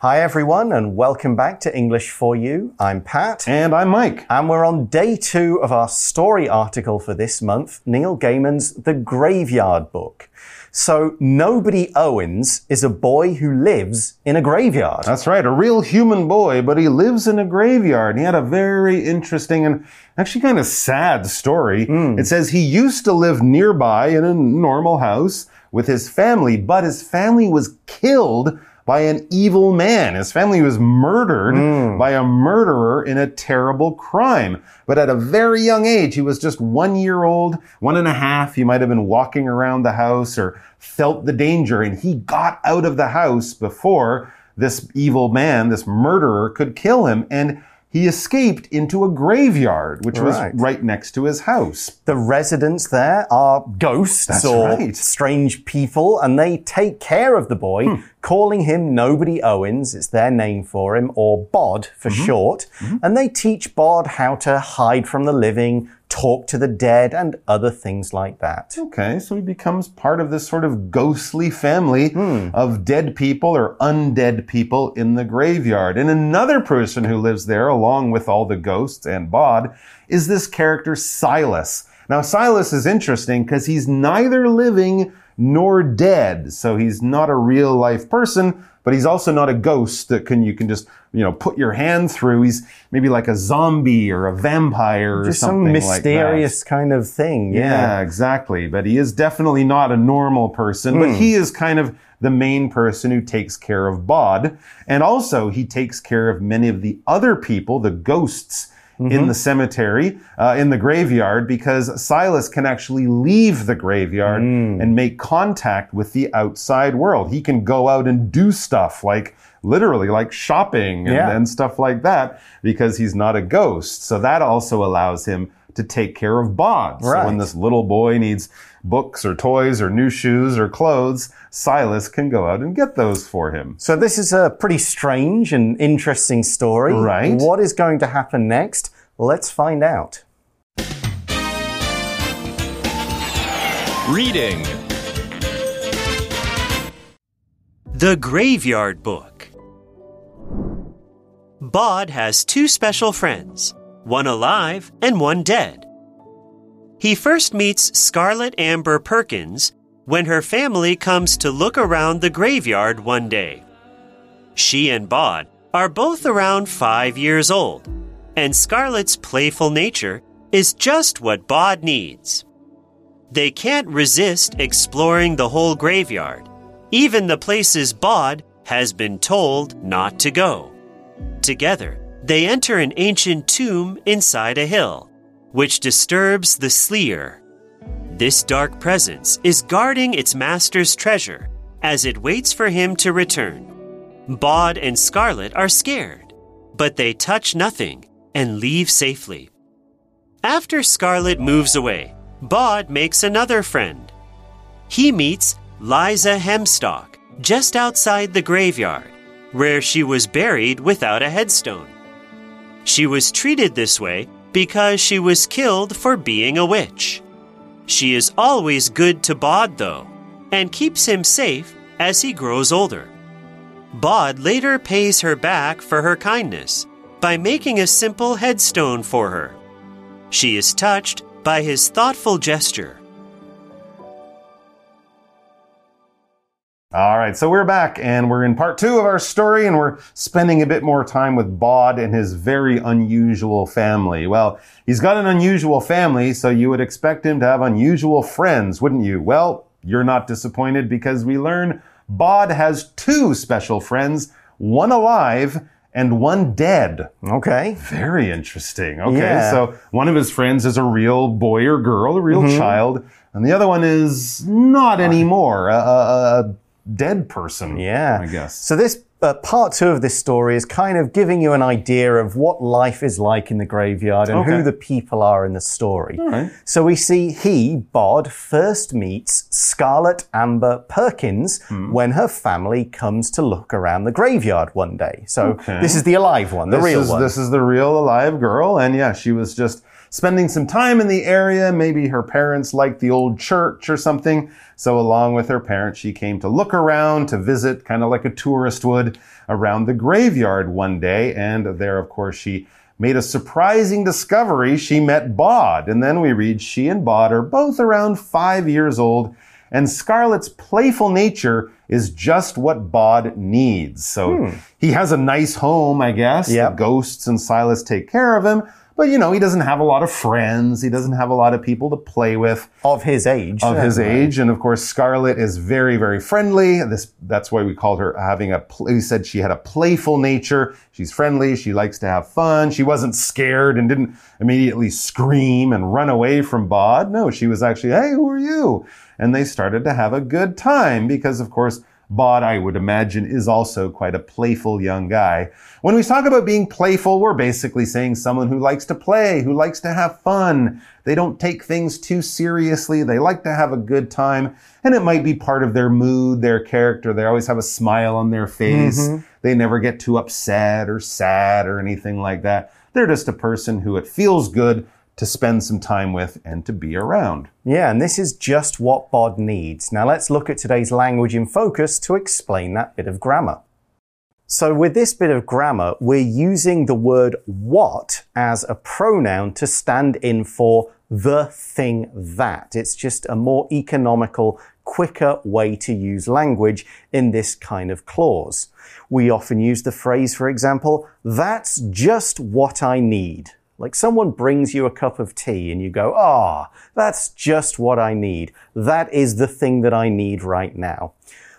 Hi, everyone, and welcome back to English for You. I'm Pat. And I'm Mike. And we're on day two of our story article for this month Neil Gaiman's The Graveyard Book. So, Nobody Owens is a boy who lives in a graveyard. That's right, a real human boy, but he lives in a graveyard. He had a very interesting and actually kind of sad story. Hmm. It says he used to live nearby in a normal house with his family, but his family was killed by an evil man. His family was murdered Hmm. by a murderer in a terrible crime. But at a very young age, he was just one year old, one and a half. He might have been walking around the house or felt the danger, and he got out of the house before this evil man, this murderer, could kill him. And he escaped into a graveyard, which was Right. right next to his house. The residents there are ghosts That's or right. strange people, and they take care of the boy, Hmm. calling him Nobody Owens, it's their name for him, or Bod for Mm-hmm. short. And they teach Bod how to hide from the living, talk to the dead, and other things like that. Okay, so he becomes part of this sort of ghostly family Hmm. of dead people or undead people in the graveyard. And another person who lives there, along with all the ghosts and Bod, is this character Silas. Now, Silas is interesting because he's neither living nor dead. So he's not a real life person, but he's also not a ghost that can you can just you know put your hand through. He's maybe like a zombie or a vampire or something some like mysterious kind of thing. Yeah. Yeah, exactly. But he is definitely not a normal person, but hmm. he is kind of the main person who takes care of Bod. And also, he takes care of many of the other people, the ghosts. In the cemetery, uh, in the graveyard, because Silas can actually leave the graveyard and make contact with the outside world. He can go out and do stuff like literally like shopping and, Yeah. and stuff like that because he's not a ghost. So that also allows him to take care of Bod. So when this little boy needs books or toys or new shoes or clothes, Silas can go out and get those for him. So this is a pretty strange and interesting story. Right. What is going to happen next? Let's find out. Reading The Graveyard Book. Bod has two special friends, one alive and one dead. He first meets Scarlett Amber Perkins when her family comes to look around the graveyard one day. She and Bod are both around five years old, and Scarlett's playful nature is just what Bod needs. They can't resist exploring the whole graveyard, even the places Bod has been told not to go. Together, they enter an ancient tomb inside a hill, which disturbs the Sleer. This dark presence is guarding its master's treasure as it waits for him to return. Bod and Scarlett are scared, but they touch nothing and leave safely. After Scarlett moves away, Bod makes another friend. He meets Liza Hempstock just outside the graveyard, where she was buried without a headstone. She was treated this way because she was killed for being a witch. She is always good to Bod, though, and keeps him safe as he grows older. Bod later pays her back for her kindness by making a simple headstone for her. She is touched by his thoughtful gesture. All right, so we're back and we're in part two of our story, and we're spending a bit more time with Bod and his very unusual family. Well, he's got an unusual family, so you would expect him to have unusual friends, wouldn't you? Well, you're not disappointed because we learn Bod has two special friends, one alive and one dead. Okay. Very interesting. Okay, Yeah. so one of his friends is a real boy or girl, a real mm-hmm. child, and the other one is not anymore, a, a, a dead person. Yeah. I guess. So this uh, part two of this story is kind of giving you an idea of what life is like in the graveyard and Okay. who the people are in the story. Right. So we see he, Bod, first meets Scarlett Amber Perkins Hmm. when her family comes to look around the graveyard one day. So Okay. this is the alive one, the this real is, one. This is the real alive girl, and yeah, she was just spending some time in the area. Maybe her parents liked the old church or something. So along with her parents, she came to look around, to visit, kind of like a tourist would, around the graveyard one day. And there, of course, she made a surprising discovery. She met Bod. And then we read she and Bod are both around five years old. And Scarlett's playful nature is just what Bod needs. So Hmm. he has a nice home, I guess. Yep. The ghosts and Silas take care of him. But, you know, he doesn't have a lot of friends. He doesn't have a lot of people to play with Of his age. of his age. And of course, Scarlett is very, very friendly. This, that's why we called her having a, we said she had a playful nature. She's friendly. She likes to have fun. She wasn't scared and didn't immediately scream and run away from Bod. No, she was actually, Hey, who are you? And they started to have a good time because of course, Bod, I would imagine, is also quite a playful young guy. When we talk about being playful, we're basically saying someone who likes to play, who likes to have fun. They don't take things too seriously. They like to have a good time. And it might be part of their mood, their character. They always have a smile on their face. Mm-hmm. They never get too upset or sad or anything like that. They're just a person who it feels good to spend some time with and to be around. Yeah, and this is just what Bod needs. Now let's look at today's language in focus to explain that bit of grammar. So with this bit of grammar, we're using the word what as a pronoun to stand in for the thing that. It's just a more economical, quicker way to use language in this kind of clause. We often use the phrase, for example, that's just what I need. Like someone brings you a cup of tea and you go, ah, that's just what I need. That is the thing that I need right now.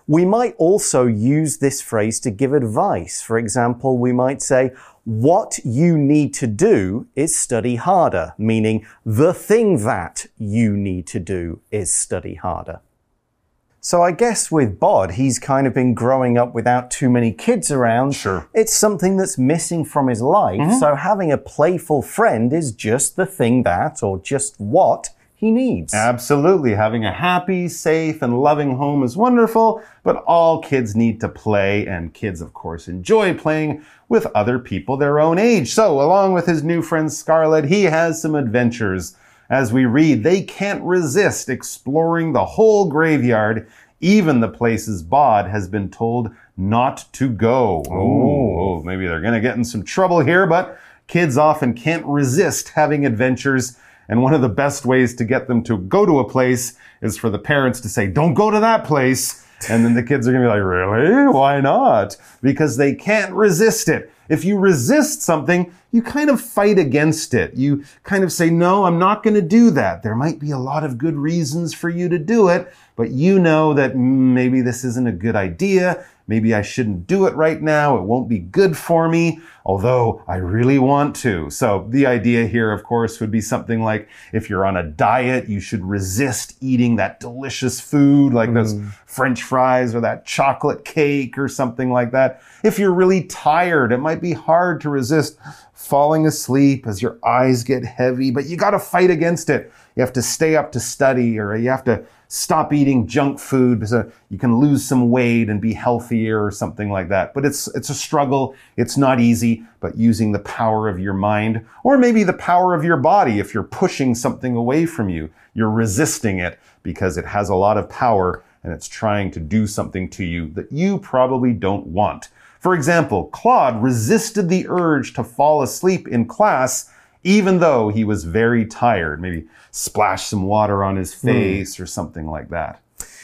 We might also use this phrase to give advice. For example, we might say, what you need to do is study harder, meaning the thing that you need to do is study harder. So I guess with Bod, he's kind of been growing up without too many kids around. Sure. It's something that's missing from his life. Mm-hmm. So having a playful friend is just the thing that, or just what, he needs. Absolutely. Having a happy, safe, and loving home is wonderful, but all kids need to play, and kids, of course, enjoy playing with other people their own age. So, along with his new friend Scarlett, he has some adventures. As we read, they can't resist exploring the whole graveyard, even the places Bod has been told not to go. Oh, maybe they're going to get in some trouble here, but kids often can't resist having adventures. And one of the best ways to get them to go to a place is for the parents to say, don't go to that place. And then the kids are going to be like, really? Why not? Because they can't resist it. If you resist something, you kind of fight against it. You kind of say, no, I'm not going to do that. There might be a lot of good reasons for you to do it, but you know that mm, maybe this isn't a good idea. Maybe I shouldn't do it right now. It won't be good for me, although I really want to. So the idea here, of course, would be something like if you're on a diet, you should resist eating that delicious food like those mm-hmm. french fries or that chocolate cake or something like that. If you're really tired, it might be hard to resist falling asleep as your eyes get heavy, but you got to fight against it. You have to stay up to study or you have to stop eating junk food so uh, you can lose some weight and be healthier or something like that. But it's, it's a struggle. It's not easy, but using the power of your mind or maybe the power of your body. If you're pushing something away from you, you're resisting it because it has a lot of power and it's trying to do something to you that you probably don't want. For example, Claude resisted the urge to fall asleep in class even though he was very tired. Maybe splash some water on his hmm. face or something like that.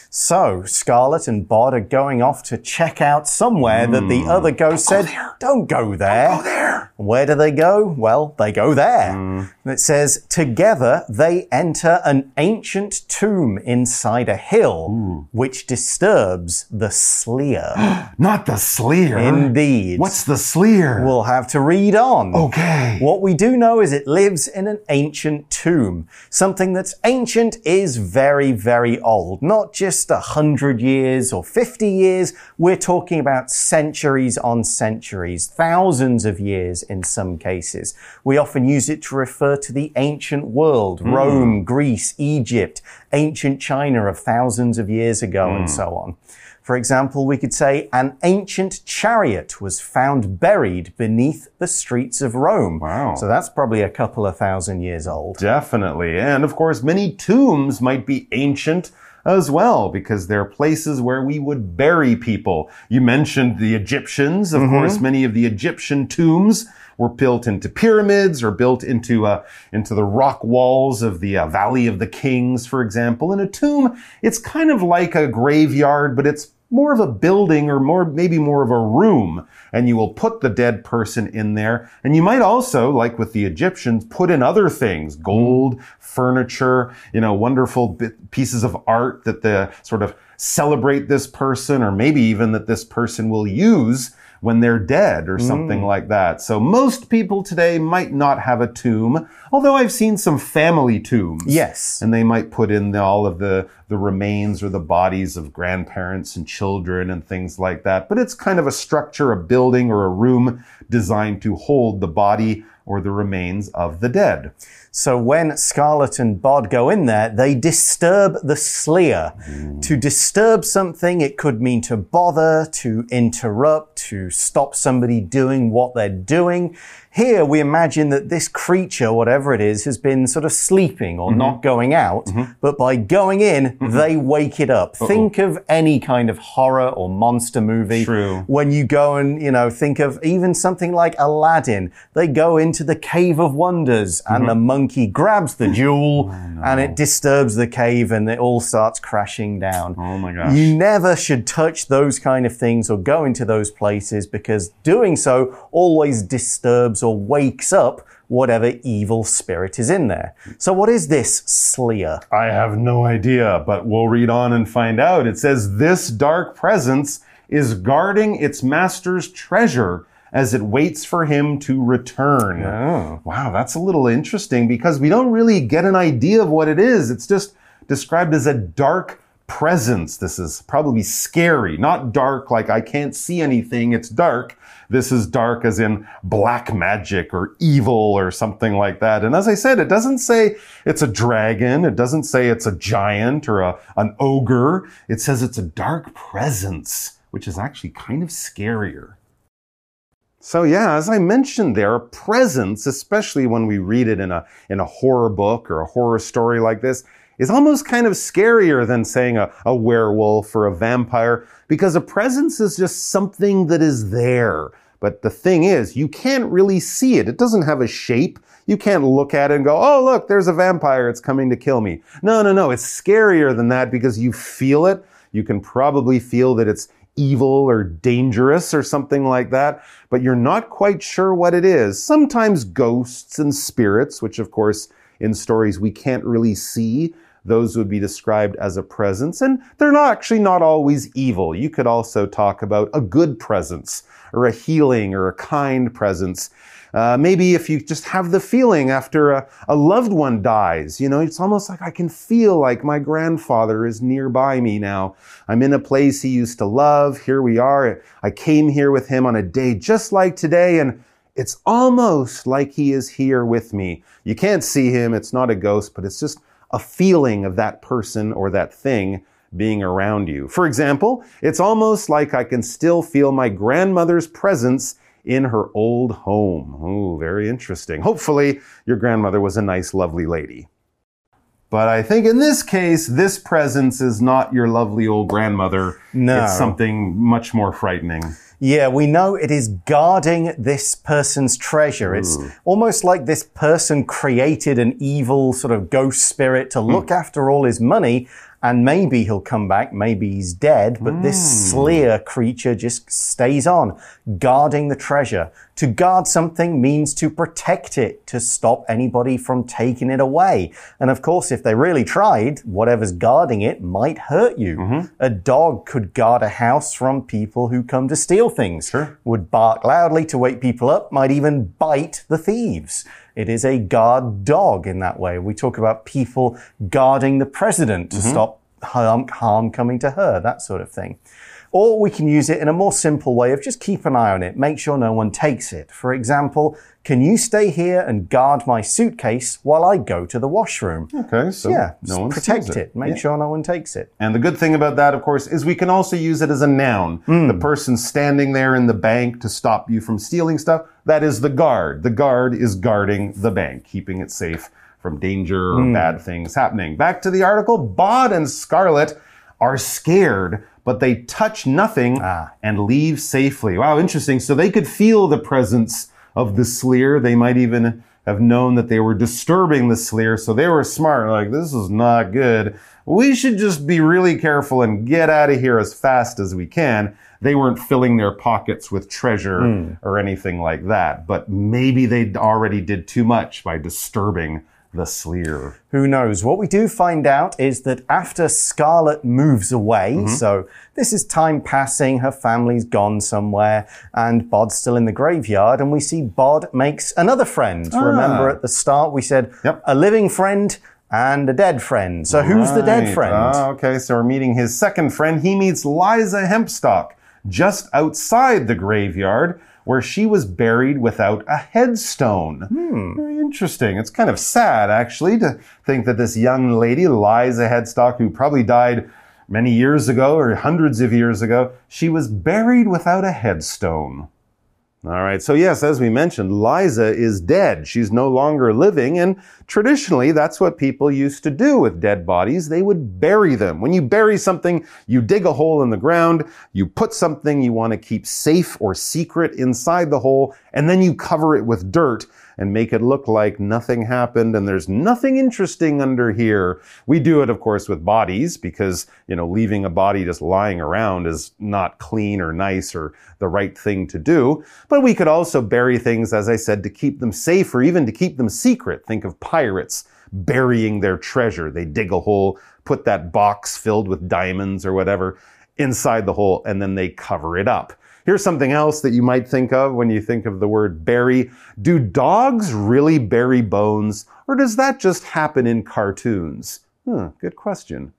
So, Scarlett and Bod are going off to check out somewhere that the hmm. other ghost said, Don't go there. Oh, there! Where do they go? Well, they go there. And It says, Together they enter an ancient tomb inside a hill, which disturbs the Sleer. Not the Sleer. Indeed. What's the Sleer? We'll have to read on. okay. What we do know is it lives in an ancient tomb. Something that's ancient is very, very old. Not just a hundred years or 50 years. We're talking about centuries on centuries, thousands of years in some cases. We often use it to refer to the ancient world, hmm. Rome, Greece, Egypt, ancient China of thousands of years ago, and hmm. so on. For example, we could say an ancient chariot was found buried beneath the streets of Rome. Wow. So that's probably a couple of thousand years old. Definitely. And of course, many tombs might be ancient as well, because they're places where we would bury people. You mentioned the Egyptians. Of course, many of the Egyptian tombs were built into pyramids or built into uh, into the rock walls of the uh, Valley of the Kings, for example. In a tomb, it's kind of like a graveyard, but it's more of a building or more maybe more of a room and you will put the dead person in there. And you might also like with the Egyptians put in other things gold furniture you know wonderful pieces of art that the sort of celebrate this person or maybe even that this person will use when they're dead or something mm. like that. So most people today might not have a tomb, although I've seen some family tombs. Yes. And they might put in the, all of the, the remains or the bodies of grandparents and children and things like that. But it's kind of a structure, a building or a room designed to hold the body or the remains of the dead. So when Scarlett and Bod go in there, they disturb the Sleer. Mm. To disturb something, it could mean to bother, to interrupt, to stop somebody doing what they're doing. Here we imagine that this creature, whatever it is, has been sort of sleeping or mm-hmm. not going out, mm-hmm. but by going in, mm-hmm. they wake it up. Think of any kind of horror or monster movie. True. When you go and, you know, think of even something like Aladdin, they go into the Cave of Wonders and mm-hmm. the monkey grabs the jewel oh, and it disturbs the cave and it all starts crashing down. Oh my gosh. You never should touch those kind of things or go into those places because doing so always disturbs or wakes up whatever evil spirit is in there. So what is this Sleer? I have no idea, but we'll read on and find out. It says, This dark presence is guarding its master's treasure as it waits for him to return. Oh. Wow, that's a little interesting because we don't really get an idea of what it is. It's just described as a dark presence. This is probably scary, not dark like I can't see anything, it's dark. This is dark as in black magic or evil or something like that. And as I said, it doesn't say it's a dragon. It doesn't say it's a giant or a, an ogre. It says it's a dark presence, which is actually kind of scarier. So yeah, as I mentioned there, a presence, especially when we read it in a, in a horror book or a horror story like this, is almost kind of scarier than saying a, a werewolf or a vampire because a presence is just something that is there. But the thing is, you can't really see it. It doesn't have a shape. You can't look at it and go, oh, look, there's a vampire. It's coming to kill me. No, no, no. It's scarier than that because you feel it. You can probably feel that it's evil or dangerous or something like that, but you're not quite sure what it is. Sometimes ghosts and spirits, which of course in stories we can't really see, those would be described as a presence, and they're not actually not always evil. You could also talk about a good presence, or a healing, or a kind presence. Uh, maybe if you just have the feeling after a, a loved one dies, you know, it's almost like I can feel like my grandfather is nearby me now. I'm in a place he used to love. Here we are. I came here with him on a day just like today, and it's almost like he is here with me. You can't see him. It's not a ghost, but it's just a feeling of that person or that thing being around you. For example, it's almost like I can still feel my grandmother's presence in her old home. Oh, very interesting. Hopefully, your grandmother was a nice, lovely lady. But I think in this case, this presence is not your lovely old grandmother. No. It's something much more frightening. Yeah, we know it is guarding this person's treasure. It's almost like this person created an evil sort of ghost spirit to hmm. look after all his money. And maybe he'll come back, maybe he's dead, but this hmm. Sleer creature just stays on, guarding the treasure. To guard something means to protect it, to stop anybody from taking it away. And of course, if they really tried, whatever's guarding it might hurt you. Mm-hmm. A dog could guard a house from people who come to steal things. Sure. Would bark loudly to wake people up, might even bite the thieves. It is a guard dog in that way. We talk about people guarding the president to mm-hmm. stop harm, harm coming to her, that sort of thing. Or we can use it in a more simple way of just keep an eye on it, make sure no one takes it. For example, can you stay here and guard my suitcase while I go to the washroom? Okay, so Yeah, no one protect steals it. Make Yeah. sure no one takes it. And the good thing about that, of course, is we can also use it as a noun. Hmm. The person standing there in the bank to stop you from stealing stuff, that is the guard. The guard is guarding the bank, keeping it safe from danger or Hmm. bad things happening. Back to the article, Bod and Scarlett are scared, but they touch nothing Ah. and leave safely. Wow, interesting. So they could feel the presence of the Sleer. They might even have known that they were disturbing the Sleer, so they were smart. Like, this is not good. We should just be really careful and get out of here as fast as we can. They weren't filling their pockets with treasure hmm. or anything like that, but maybe they already did too much by disturbing the Sleer. Who knows? What we do find out is that after Scarlett moves away, so this is time passing, her family's gone somewhere, and Bod's still in the graveyard, and we see Bod makes another friend. Remember at the start we said Yep. a living friend and a dead friend. So who's the dead friend? Ah, okay, so we're meeting his second friend. He meets Liza Hempstock just outside the graveyard where she was buried without a headstone. Hmm. Very interesting. It's kind of sad, actually, to think that this young lady, Liza Hempstock, who probably died many years ago or hundreds of years ago, she was buried without a headstone. All right. So yes, as we mentioned, Liza is dead. She's no longer living. And traditionally, that's what people used to do with dead bodies. They would bury them. When you bury something, you dig a hole in the ground, you put something you want to keep safe or secret inside the hole, and then you cover it with dirt and make it look like nothing happened and there's nothing interesting under here. We do it, of course, with bodies because, you know, leaving a body just lying around is not clean or nice or the right thing to do. But we could also bury things, as I said, to keep them safe or even to keep them secret. Think of pirates burying their treasure. They dig a hole, put that box filled with diamonds or whatever inside the hole, and then they cover it up. Here's something else that you might think of when you think of the word bury. Do dogs really bury bones, or does that just happen in cartoons? Hmm, good question.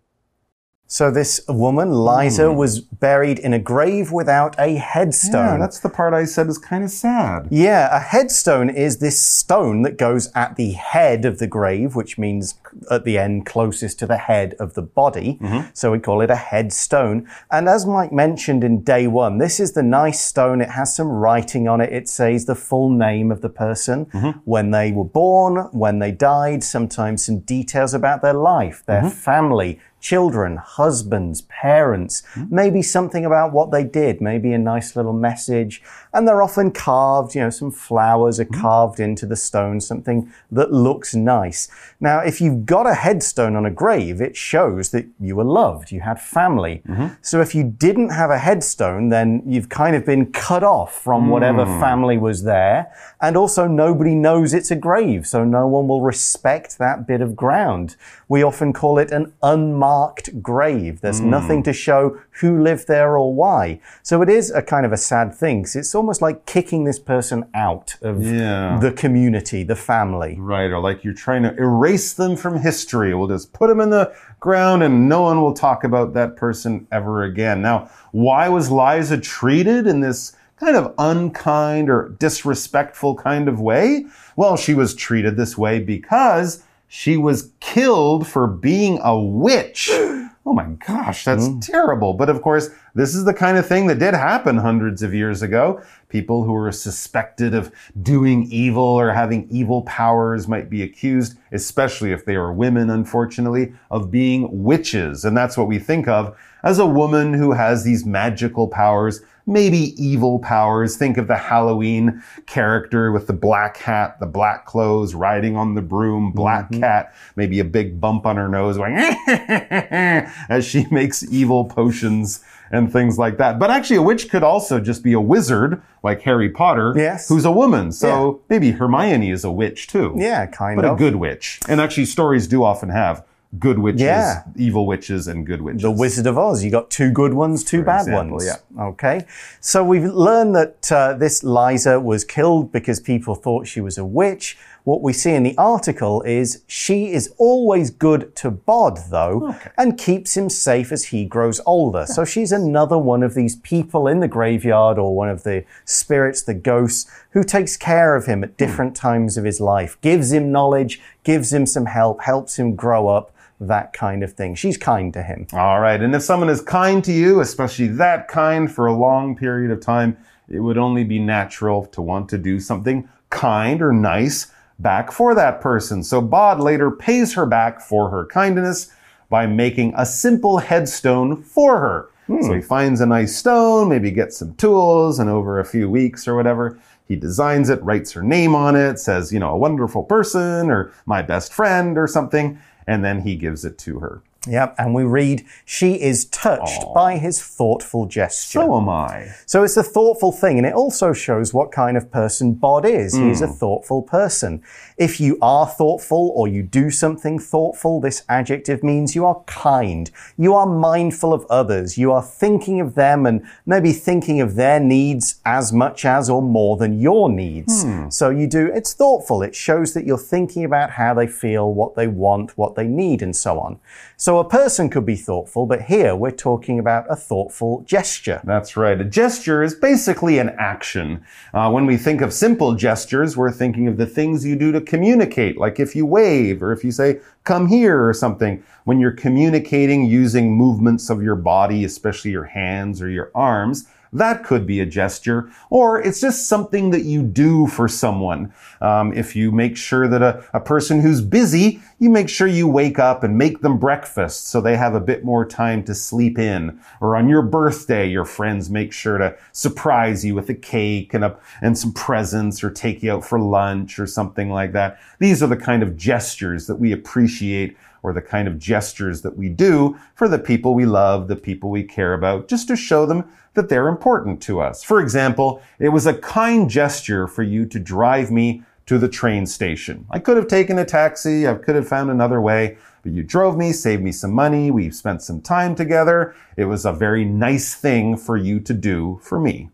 So this woman, Liza, hmm. was buried in a grave without a headstone. Yeah, that's the part I said is kind of sad. Yeah, a headstone is this stone that goes at the head of the grave, which means at the end closest to the head of the body. Mm-hmm. So we call it a headstone. And as Mike mentioned in day one, this is the nice stone. It has some writing on it. It says the full name of the person, mm-hmm. when they were born, when they died, sometimes some details about their life, their mm-hmm. family, children, husbands, parents, hmm? maybe something about what they did, maybe a nice little message. And they're often carved, you know, some flowers are hmm? carved into the stone, something that looks nice. Now, if you've got a headstone on a grave, it shows that you were loved, you had family. Mm-hmm. So if you didn't have a headstone, then you've kind of been cut off from whatever hmm. family was there. And also nobody knows it's a grave, so no one will respect that bit of ground. We often call it an unmarked grave. There's hmm. nothing to show who lived there or why. So it is a kind of a sad thing. it's almost like kicking this person out of Yeah. the community, the family. Right, or like you're trying to erase them from history. We'll just put them in the ground and no one will talk about that person ever again. Now, why was Liza treated in this kind of unkind or disrespectful kind of way? Well, she was treated this way because she was killed for being a witch. Oh my gosh, that's hmm. terrible. But of course, this is the kind of thing that did happen hundreds of years ago. People who were suspected of doing evil or having evil powers might be accused, especially if they were women, unfortunately, of being witches. And that's what we think of as a woman who has these magical powers, maybe evil powers. Think of the Halloween character with the black hat, the black clothes, riding on the broom, black mm-hmm. cat, maybe a big bump on her nose going, as she makes evil potions and things like that. But actually, a witch could also just be a wizard, like Harry Potter, Yes. who's a woman. So maybe Hermione is a witch too. Yeah, kind But of. But a good witch. And actually, stories do often have good witches, Yeah. evil witches, and good witches. The Wizard of Oz. You got two good ones, two bad example, ones. yeah. Okay. So we've learned that uh, this Liza was killed because people thought she was a witch. What we see in the article is she is always good to Bod, though, Okay. and keeps him safe as he grows older. So she's another one of these people in the graveyard or one of the spirits, the ghosts, who takes care of him at different times of his life, gives him knowledge, gives him some help, helps him grow up, that kind of thing. She's kind to him. All right. And if someone is kind to you, especially that kind for a long period of time, it would only be natural to want to do something kind or nice back for that person. So Bod later pays her back for her kindness by making a simple headstone for her. So hmm. he finds a nice stone, maybe gets some tools, and over a few weeks or whatever, he designs it, writes her name on it, says, you know, a wonderful person or my best friend or something, and then he gives it to her. Yep, and we read, she is touched by his thoughtful gesture. So am I. So it's a thoughtful thing, and it also shows what kind of person Bod is. He's a hmm. thoughtful person. If you are thoughtful or you do something thoughtful, this adjective means you are kind. You are mindful of others. You are thinking of them and maybe thinking of their needs as much as or more than your needs. Hmm. So you do, it's thoughtful. It shows that you're thinking about how they feel, what they want, what they need, and so on. So a person could be thoughtful, but here we're talking about a thoughtful gesture. That's right. A gesture is basically an action. Uh, when we think of simple gestures, we're thinking of the things you do to communicate, like if you wave or if you say, come here or something. When you're communicating using movements of your body, especially your hands or your arms, that could be a gesture, or it's just something that you do for someone. Um, if you make sure that a, a person who's busy, you make sure you wake up and make them breakfast so they have a bit more time to sleep in. Or on your birthday, your friends make sure to surprise you with a cake and, a, and some presents or take you out for lunch or something like that. These are the kind of gestures that we appreciate or the kind of gestures that we do for the people we love, the people we care about, just to show them that they're important to us. For example, it was a kind gesture for you to drive me to the train station. I could have taken a taxi, I could have found another way, but you drove me, saved me some money, we've spent some time together. It was a very nice thing for you to do for me.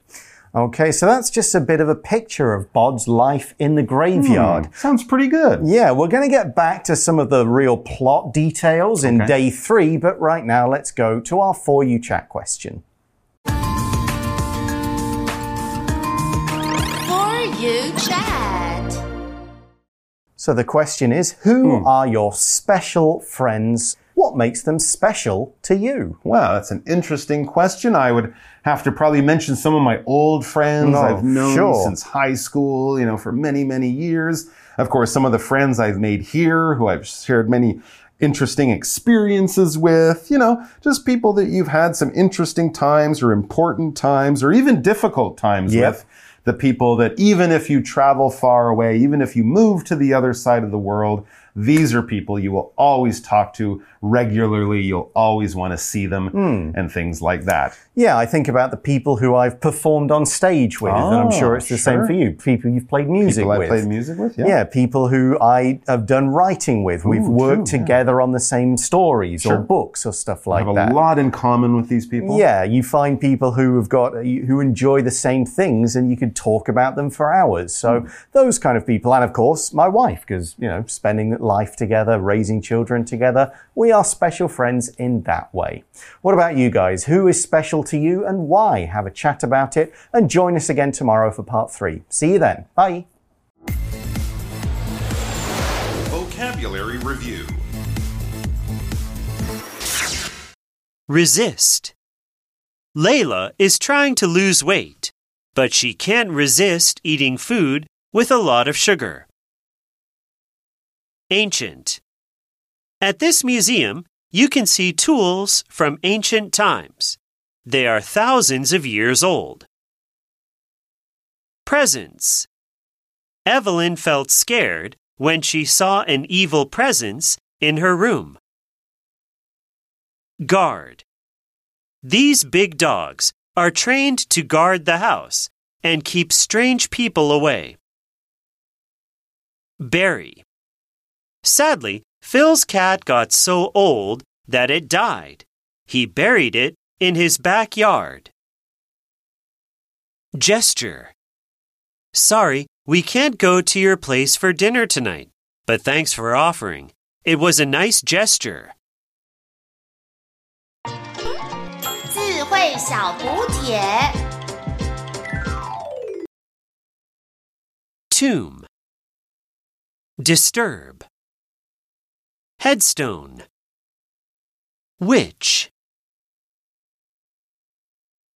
Okay, so that's just a bit of a picture of Bod's life in the graveyard. Hmm, sounds pretty good. Yeah, we're going to get back to some of the real plot details in Okay. day three, but right now let's go to our For You chat question. For you chat. So the question is Who hmm. are your special friends? What makes them special to you? Wow, that's an interesting question. I would have to probably mention some of my old friends No, I've known sure. since high school, you know, for many, many years. Of course, some of the friends I've made here who I've shared many interesting experiences with, you know, just people that you've had some interesting times or important times or even difficult times Yep. with. The people that even if you travel far away, even if you move to the other side of the world, these are people you will always talk to regularly. You'll always want to see them Hmm. and things like that. Yeah, I think about the people who I've performed on stage with, and I'm Oh, sure it's the same for you. People you've played music People I with. played music with, yeah. Yeah, people who I have done writing with. We've worked true, yeah. together on the same stories or books or stuff like that. have a lot in common with these people. Yeah, you find people who have got who enjoy the same things, and you could talk about them for hours. So Hmm. those kind of people, and of course my wife, because you know, spending life together, raising children together, we are special friends in that way. What about you guys? Who is special to you, and why? Have a chat about it, and join us again tomorrow for part three. See you then. Bye. Vocabulary Review Resist. Layla is trying to lose weight, but she can't resist eating food with a lot of sugar. Ancient. At this museum, you can see tools from ancient times. They are thousands of years old. Presents. Evelyn felt scared when she saw an evil presence in her room. Guard. These big dogs are trained to guard the house and keep strange people away. Bury. Sadly, Phil's cat got so old that it died. He buried it in his backyard. Gesture. Sorry, We can't go to your place for dinner tonight, but thanks for offering. It was a nice gesture. 智慧小补帖。 Tomb. Disturb. Headstone. Witch.